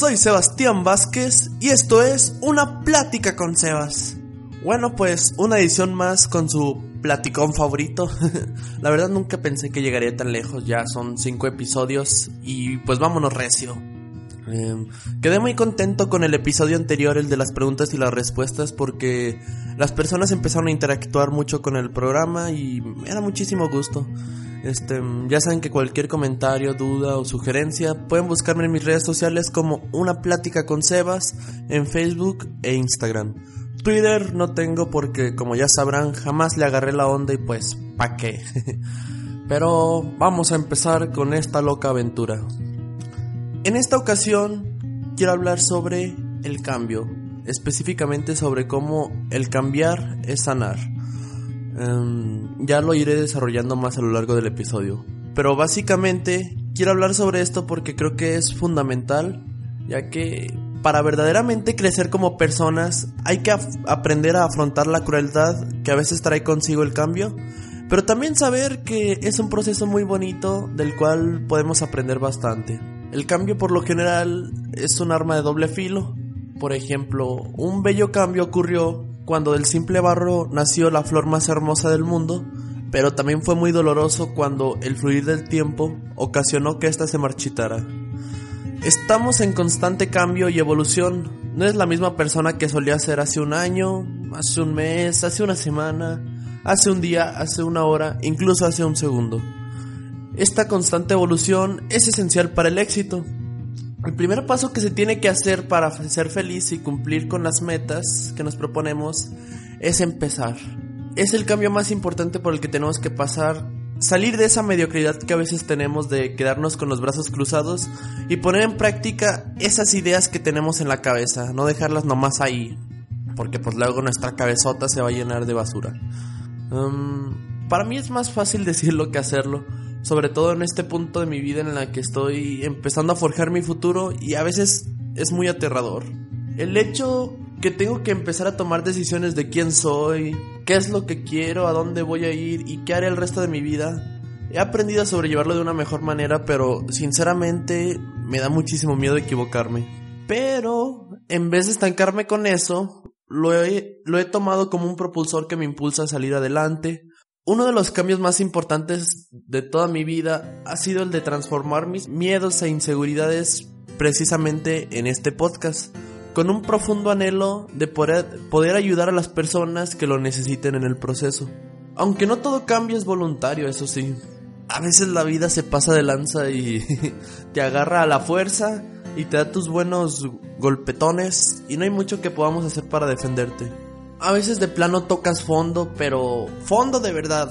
soy Sebastián Vázquez y esto es Una Plática con Sebas. Bueno, pues una edición más con su platicón favorito. La verdad nunca pensé que llegaría tan lejos, ya son cinco episodios y pues vámonos recio. Em, quedé muy contento con el episodio anterior, el de las preguntas y las respuestas, porque las personas empezaron a interactuar mucho con el programa y me da muchísimo gusto. Este, ya saben que cualquier comentario, duda o sugerencia pueden buscarme en mis redes sociales como Una Plática con Sebas en Facebook e Instagram. Twitter no tengo porque como ya sabrán jamás le agarré la onda y pues pa' qué. Pero vamos a empezar con esta loca aventura. En esta ocasión quiero hablar sobre el cambio, específicamente sobre cómo el cambiar es sanar. Em, ya lo iré desarrollando más a lo largo del episodio. Pero básicamente quiero hablar sobre esto porque creo que es fundamental, ya que para verdaderamente crecer como personas hay que aprender a afrontar la crueldad que a veces trae consigo el cambio, pero también saber que es un proceso muy bonito del cual podemos aprender bastante. El cambio por lo general es un arma de doble filo. Por ejemplo, un bello cambio ocurrió cuando del simple barro nació la flor más hermosa del mundo, pero también fue muy doloroso cuando el fluir del tiempo ocasionó que ésta se marchitara. Estamos en constante cambio y evolución. No es la misma persona que solía ser hace un año, hace un mes, hace una semana, hace un día, hace una hora, incluso hace un segundo. Esta constante evolución es esencial para el éxito. El primer paso que se tiene que hacer para ser feliz y cumplir con las metas que nos proponemos es empezar. Es el cambio más importante por el que tenemos que pasar. Salir de esa mediocridad que a veces tenemos de quedarnos con los brazos cruzados y poner en práctica esas ideas que tenemos en la cabeza, no dejarlas nomás ahí, porque pues luego nuestra cabezota se va a llenar de basura. Um, para mí es más fácil decirlo que hacerlo, sobre todo en este punto de mi vida en la que estoy empezando a forjar mi futuro y a veces es muy aterrador. El hecho que tengo que empezar a tomar decisiones de quién soy, qué es lo que quiero, a dónde voy a ir y qué haré el resto de mi vida. He aprendido a sobrellevarlo de una mejor manera, pero sinceramente me da muchísimo miedo equivocarme. Pero en vez de estancarme con eso, lo he, lo he tomado como un propulsor que me impulsa a salir adelante, uno de los cambios más importantes de toda mi vida ha sido el de transformar mis miedos e inseguridades precisamente en este podcast, con un profundo anhelo de poder, ayudar a las personas que lo necesiten en el proceso. Aunque no todo cambio es voluntario, eso sí. A veces la vida se pasa de lanza y te agarra a la fuerza y te da tus buenos golpetones y no hay mucho que podamos hacer para defenderte. A veces de plano tocas fondo, pero fondo de verdad.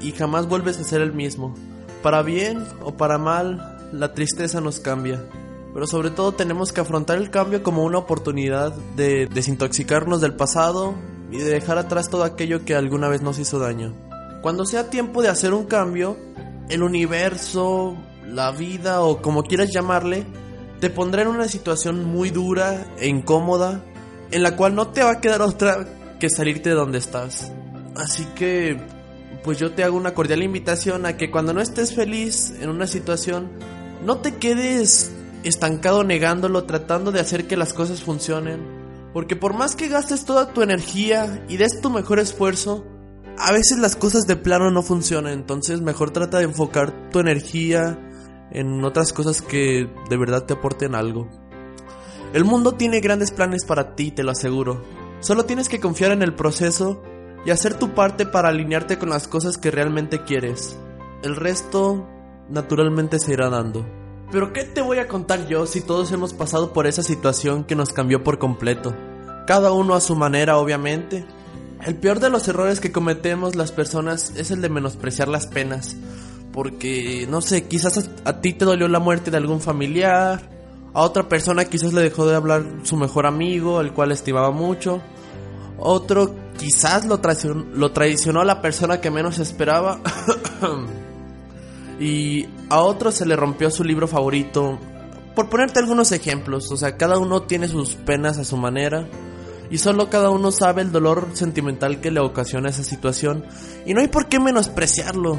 Y jamás vuelves a ser el mismo. Para bien o para mal, la tristeza nos cambia. Pero sobre todo tenemos que afrontar el cambio como una oportunidad de desintoxicarnos del pasado y de dejar atrás todo aquello que alguna vez nos hizo daño. Cuando sea tiempo de hacer un cambio, el universo, la vida o como quieras llamarle, te pondrá en una situación muy dura e incómoda en la cual no te va a quedar otra que salirte de donde estás. Así que, pues yo te hago una cordial invitación a que cuando no estés feliz en una situación, no te quedes estancado negándolo, tratando de hacer que las cosas funcionen. Porque por más que gastes toda tu energía y des tu mejor esfuerzo, a veces las cosas de plano no funcionan. Entonces mejor trata de enfocar tu energía en otras cosas que de verdad te aporten algo. El mundo tiene grandes planes para ti, te lo aseguro. Solo tienes que confiar en el proceso y hacer tu parte para alinearte con las cosas que realmente quieres. El resto, naturalmente, se irá dando. Pero ¿qué te voy a contar yo si todos hemos pasado por esa situación que nos cambió por completo? Cada uno a su manera, obviamente. El peor de los errores que cometemos las personas es el de menospreciar las penas. Porque, no sé, quizás a, ti te dolió la muerte de algún familiar, a otra persona quizás le dejó de hablar su mejor amigo, el cual estimaba mucho. Otro quizás lo traicionó, lo traicionó a la persona que menos esperaba. y a otro se le rompió su libro favorito. Por ponerte algunos ejemplos, o sea, cada uno tiene sus penas a su manera. Y solo cada uno sabe el dolor sentimental que le ocasiona esa situación. Y no hay por qué menospreciarlo.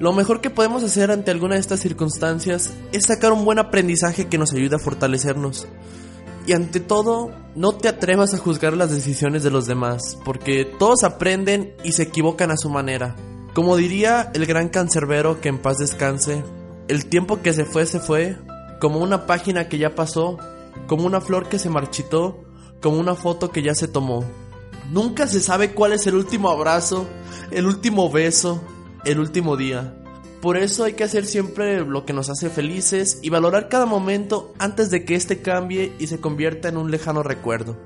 Lo mejor que podemos hacer ante alguna de estas circunstancias es sacar un buen aprendizaje que nos ayude a fortalecernos. Y ante todo, no te atrevas a juzgar las decisiones de los demás, porque todos aprenden y se equivocan a su manera. Como diría el gran cancerbero que en paz descanse, el tiempo que se fue se fue, como una página que ya pasó, como una flor que se marchitó, como una foto que ya se tomó. Nunca se sabe cuál es el último abrazo, el último beso, el último día. Por eso hay que hacer siempre lo que nos hace felices y valorar cada momento antes de que éste cambie y se convierta en un lejano recuerdo.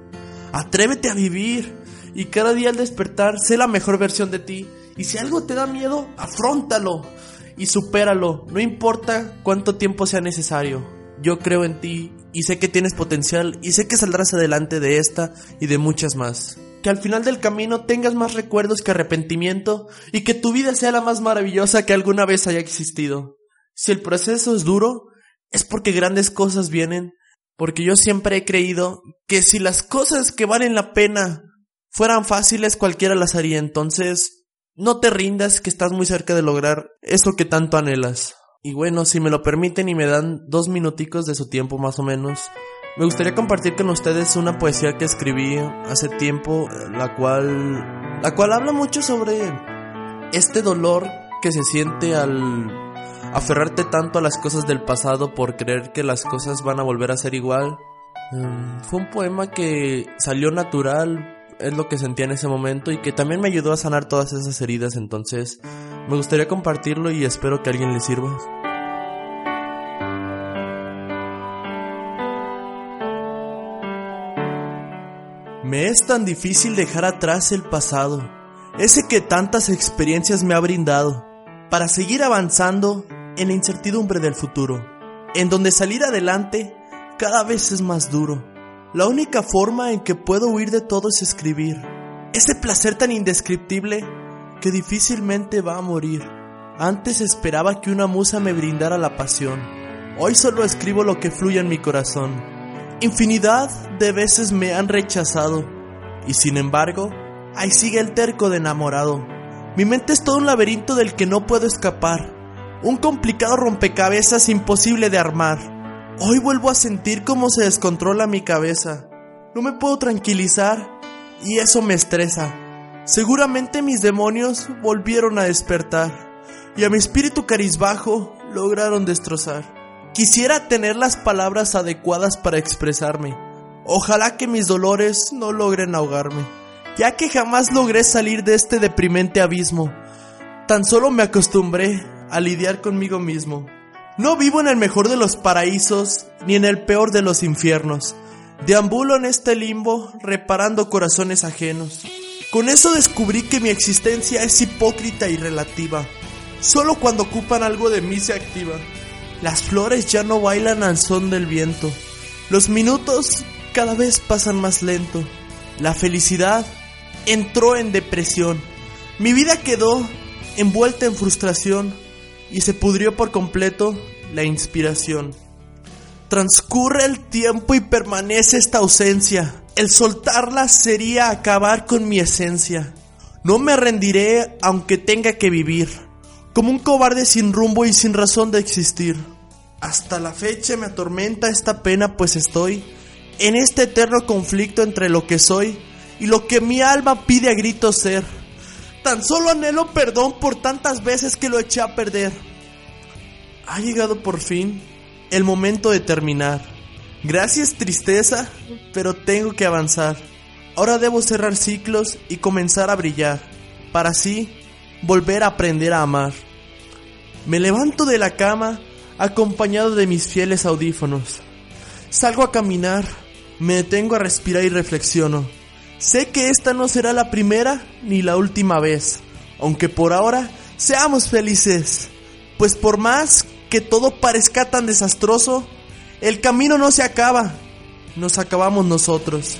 Atrévete a vivir y cada día al despertar sé la mejor versión de ti y si algo te da miedo, afrontalo y supéralo, no importa cuánto tiempo sea necesario. Yo creo en ti y sé que tienes potencial y sé que saldrás adelante de esta y de muchas más que al final del camino tengas más recuerdos que arrepentimiento y que tu vida sea la más maravillosa que alguna vez haya existido. Si el proceso es duro, es porque grandes cosas vienen, porque yo siempre he creído que si las cosas que valen la pena fueran fáciles cualquiera las haría, entonces no te rindas que estás muy cerca de lograr eso que tanto anhelas. Y bueno, si me lo permiten y me dan dos minuticos de su tiempo más o menos, me gustaría compartir con ustedes una poesía que escribí hace tiempo, la cual, la cual habla mucho sobre este dolor que se siente al aferrarte tanto a las cosas del pasado por creer que las cosas van a volver a ser igual. Mm, fue un poema que salió natural, es lo que sentía en ese momento y que también me ayudó a sanar todas esas heridas, entonces me gustaría compartirlo y espero que alguien le sirva. Me es tan difícil dejar atrás el pasado, ese que tantas experiencias me ha brindado, para seguir avanzando en la incertidumbre del futuro, en donde salir adelante cada vez es más duro. La única forma en que puedo huir de todo es escribir, ese placer tan indescriptible que difícilmente va a morir. Antes esperaba que una musa me brindara la pasión, hoy solo escribo lo que fluye en mi corazón. Infinidad de veces me han rechazado y sin embargo, ahí sigue el terco de enamorado. Mi mente es todo un laberinto del que no puedo escapar, un complicado rompecabezas imposible de armar. Hoy vuelvo a sentir cómo se descontrola mi cabeza. No me puedo tranquilizar y eso me estresa. Seguramente mis demonios volvieron a despertar y a mi espíritu carizbajo lograron destrozar. Quisiera tener las palabras adecuadas para expresarme. Ojalá que mis dolores no logren ahogarme, ya que jamás logré salir de este deprimente abismo. Tan solo me acostumbré a lidiar conmigo mismo. No vivo en el mejor de los paraísos ni en el peor de los infiernos. Deambulo en este limbo reparando corazones ajenos. Con eso descubrí que mi existencia es hipócrita y relativa. Solo cuando ocupan algo de mí se activa. Las flores ya no bailan al son del viento. Los minutos cada vez pasan más lento. La felicidad entró en depresión. Mi vida quedó envuelta en frustración y se pudrió por completo la inspiración. Transcurre el tiempo y permanece esta ausencia. El soltarla sería acabar con mi esencia. No me rendiré aunque tenga que vivir como un cobarde sin rumbo y sin razón de existir. Hasta la fecha me atormenta esta pena pues estoy en este eterno conflicto entre lo que soy y lo que mi alma pide a gritos ser. Tan solo anhelo perdón por tantas veces que lo eché a perder. Ha llegado por fin el momento de terminar. Gracias tristeza, pero tengo que avanzar. Ahora debo cerrar ciclos y comenzar a brillar, para así volver a aprender a amar. Me levanto de la cama acompañado de mis fieles audífonos. Salgo a caminar, me detengo a respirar y reflexiono. Sé que esta no será la primera ni la última vez, aunque por ahora seamos felices, pues por más que todo parezca tan desastroso, el camino no se acaba, nos acabamos nosotros.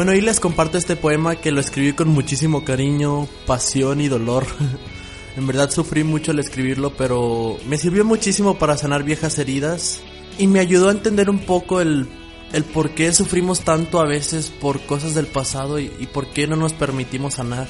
Bueno, ahí les comparto este poema que lo escribí con muchísimo cariño, pasión y dolor. En verdad sufrí mucho al escribirlo, pero me sirvió muchísimo para sanar viejas heridas y me ayudó a entender un poco el, el por qué sufrimos tanto a veces por cosas del pasado y, y por qué no nos permitimos sanar.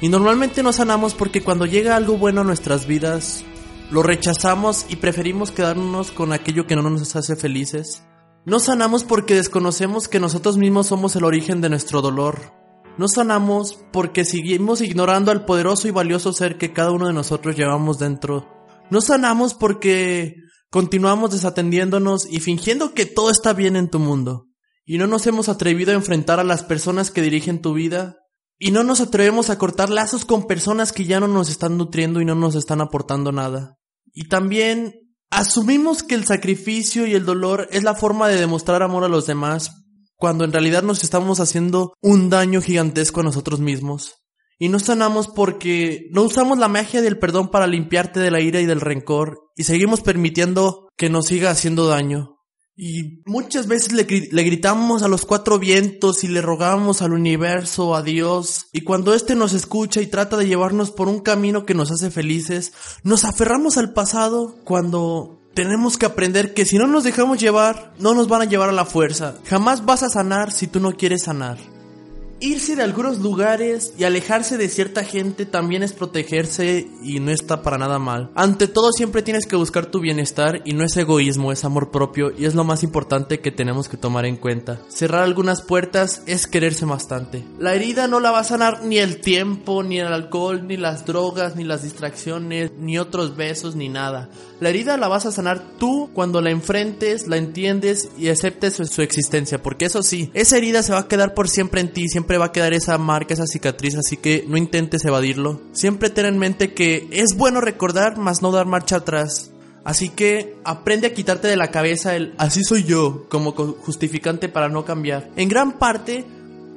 Y normalmente no sanamos porque cuando llega algo bueno a nuestras vidas, lo rechazamos y preferimos quedarnos con aquello que no nos hace felices. No sanamos porque desconocemos que nosotros mismos somos el origen de nuestro dolor. No sanamos porque seguimos ignorando al poderoso y valioso ser que cada uno de nosotros llevamos dentro. No sanamos porque continuamos desatendiéndonos y fingiendo que todo está bien en tu mundo. Y no nos hemos atrevido a enfrentar a las personas que dirigen tu vida. Y no nos atrevemos a cortar lazos con personas que ya no nos están nutriendo y no nos están aportando nada. Y también Asumimos que el sacrificio y el dolor es la forma de demostrar amor a los demás, cuando en realidad nos estamos haciendo un daño gigantesco a nosotros mismos. Y no sanamos porque no usamos la magia del perdón para limpiarte de la ira y del rencor, y seguimos permitiendo que nos siga haciendo daño. Y muchas veces le, le, gritamos a los cuatro vientos y le rogamos al universo, a Dios, y cuando éste nos escucha y trata de llevarnos por un camino que nos hace felices, nos aferramos al pasado cuando tenemos que aprender que si no nos dejamos llevar, no nos van a llevar a la fuerza. Jamás vas a sanar si tú no quieres sanar. Irse de algunos lugares y alejarse de cierta gente también es protegerse y no está para nada mal. Ante todo siempre tienes que buscar tu bienestar y no es egoísmo, es amor propio y es lo más importante que tenemos que tomar en cuenta. Cerrar algunas puertas es quererse bastante. La herida no la va a sanar ni el tiempo, ni el alcohol, ni las drogas, ni las distracciones, ni otros besos, ni nada. La herida la vas a sanar tú cuando la enfrentes, la entiendes y aceptes su, existencia, porque eso sí, esa herida se va a quedar por siempre en ti, siempre va a quedar esa marca, esa cicatriz, así que no intentes evadirlo. Siempre ten en mente que es bueno recordar, mas no dar marcha atrás. Así que aprende a quitarte de la cabeza el así soy yo como justificante para no cambiar. En gran parte,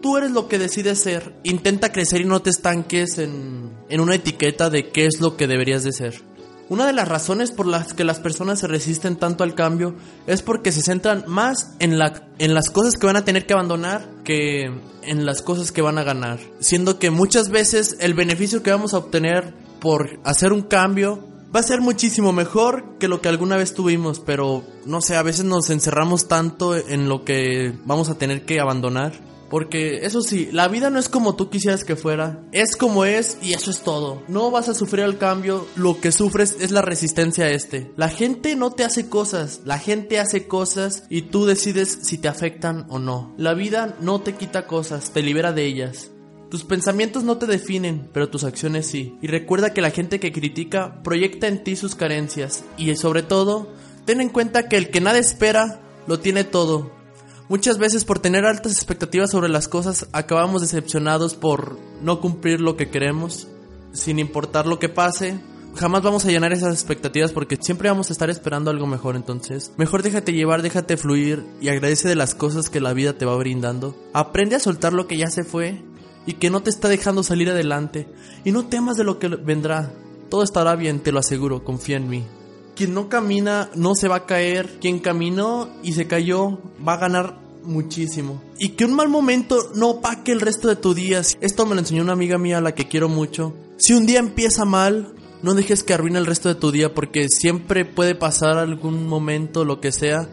tú eres lo que decides ser. Intenta crecer y no te estanques en, en una etiqueta de qué es lo que deberías de ser. Una de las razones por las que las personas se resisten tanto al cambio es porque se centran más en, la, en las cosas que van a tener que abandonar que en las cosas que van a ganar. Siendo que muchas veces el beneficio que vamos a obtener por hacer un cambio va a ser muchísimo mejor que lo que alguna vez tuvimos, pero no sé, a veces nos encerramos tanto en lo que vamos a tener que abandonar porque eso sí, la vida no es como tú quisieras que fuera, es como es y eso es todo. No vas a sufrir el cambio, lo que sufres es la resistencia a este. La gente no te hace cosas, la gente hace cosas y tú decides si te afectan o no. La vida no te quita cosas, te libera de ellas. Tus pensamientos no te definen, pero tus acciones sí. Y recuerda que la gente que critica proyecta en ti sus carencias. Y sobre todo, ten en cuenta que el que nada espera, lo tiene todo. Muchas veces por tener altas expectativas sobre las cosas acabamos decepcionados por no cumplir lo que queremos, sin importar lo que pase. Jamás vamos a llenar esas expectativas porque siempre vamos a estar esperando algo mejor entonces. Mejor déjate llevar, déjate fluir y agradece de las cosas que la vida te va brindando. Aprende a soltar lo que ya se fue y que no te está dejando salir adelante. Y no temas de lo que vendrá. Todo estará bien, te lo aseguro, confía en mí. Quien no camina no se va a caer. Quien caminó y se cayó va a ganar muchísimo. Y que un mal momento no opaque el resto de tu día. Esto me lo enseñó una amiga mía a la que quiero mucho. Si un día empieza mal, no dejes que arruine el resto de tu día porque siempre puede pasar algún momento, lo que sea,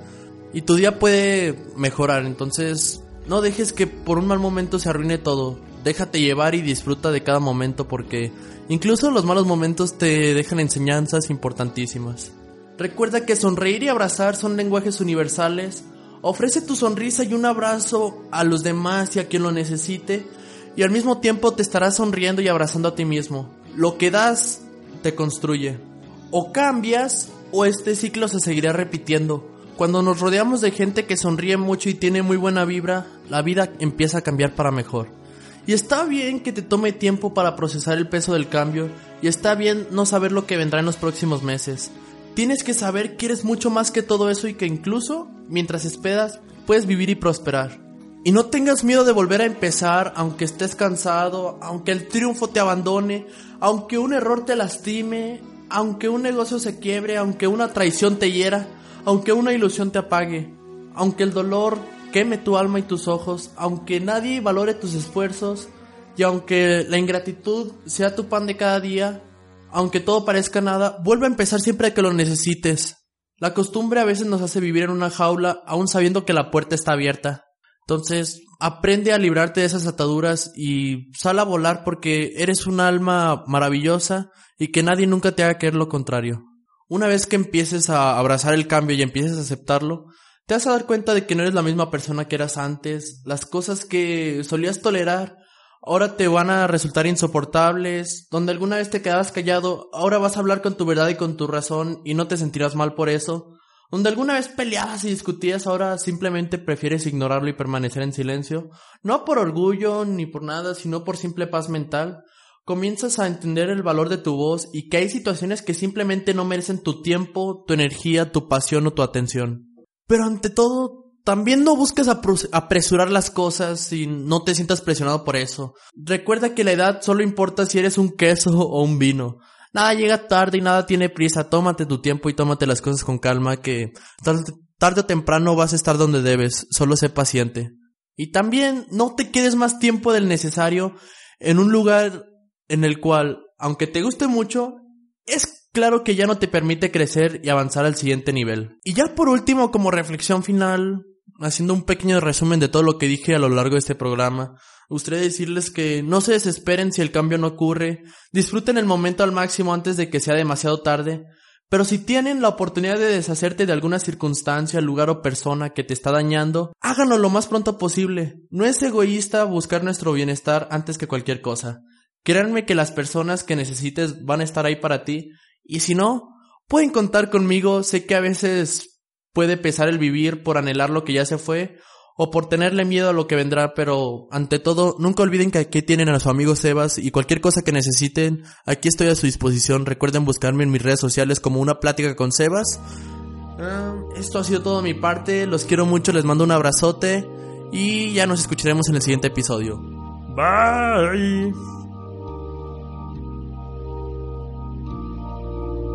y tu día puede mejorar. Entonces, no dejes que por un mal momento se arruine todo. Déjate llevar y disfruta de cada momento porque incluso los malos momentos te dejan enseñanzas importantísimas. Recuerda que sonreír y abrazar son lenguajes universales Ofrece tu sonrisa y un abrazo a los demás y a quien lo necesite y al mismo tiempo te estarás sonriendo y abrazando a ti mismo. Lo que das te construye. O cambias o este ciclo se seguirá repitiendo. Cuando nos rodeamos de gente que sonríe mucho y tiene muy buena vibra, la vida empieza a cambiar para mejor. Y está bien que te tome tiempo para procesar el peso del cambio y está bien no saber lo que vendrá en los próximos meses. Tienes que saber que eres mucho más que todo eso y que incluso, mientras esperas, puedes vivir y prosperar. Y no tengas miedo de volver a empezar, aunque estés cansado, aunque el triunfo te abandone, aunque un error te lastime, aunque un negocio se quiebre, aunque una traición te hiera, aunque una ilusión te apague, aunque el dolor queme tu alma y tus ojos, aunque nadie valore tus esfuerzos y aunque la ingratitud sea tu pan de cada día, aunque todo parezca nada, vuelve a empezar siempre que lo necesites. La costumbre a veces nos hace vivir en una jaula aún sabiendo que la puerta está abierta. Entonces, aprende a librarte de esas ataduras y sal a volar porque eres un alma maravillosa y que nadie nunca te haga creer lo contrario. Una vez que empieces a abrazar el cambio y empieces a aceptarlo, te vas a dar cuenta de que no eres la misma persona que eras antes, las cosas que solías tolerar ahora te van a resultar insoportables, donde alguna vez te quedabas callado, ahora vas a hablar con tu verdad y con tu razón y no te sentirás mal por eso, donde alguna vez peleabas y discutías, ahora simplemente prefieres ignorarlo y permanecer en silencio, no por orgullo ni por nada, sino por simple paz mental, comienzas a entender el valor de tu voz y que hay situaciones que simplemente no merecen tu tiempo, tu energía, tu pasión o tu atención. Pero ante todo, también no busques apresurar las cosas y no te sientas presionado por eso. Recuerda que la edad solo importa si eres un queso o un vino. Nada llega tarde y nada tiene prisa. Tómate tu tiempo y tómate las cosas con calma que tarde, o temprano vas a estar donde debes. Solo sé paciente. Y también no te quedes más tiempo del necesario en un lugar en el cual, aunque te guste mucho, es claro que ya no te permite crecer y avanzar al siguiente nivel. Y ya por último, como reflexión final, haciendo un pequeño resumen de todo lo que dije a lo largo de este programa, gustaría decirles que no se desesperen si el cambio no ocurre, disfruten el momento al máximo antes de que sea demasiado tarde, pero si tienen la oportunidad de deshacerte de alguna circunstancia, lugar o persona que te está dañando, háganlo lo más pronto posible. No es egoísta buscar nuestro bienestar antes que cualquier cosa. Créanme que las personas que necesites van a estar ahí para ti, y si no, pueden contar conmigo, sé que a veces puede pesar el vivir por anhelar lo que ya se fue o por tenerle miedo a lo que vendrá, pero ante todo, nunca olviden que aquí tienen a su amigo Sebas y cualquier cosa que necesiten, aquí estoy a su disposición. Recuerden buscarme en mis redes sociales como una plática con Sebas. Ah, esto ha sido todo de mi parte, los quiero mucho, les mando un abrazote y ya nos escucharemos en el siguiente episodio. Bye.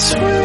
It's.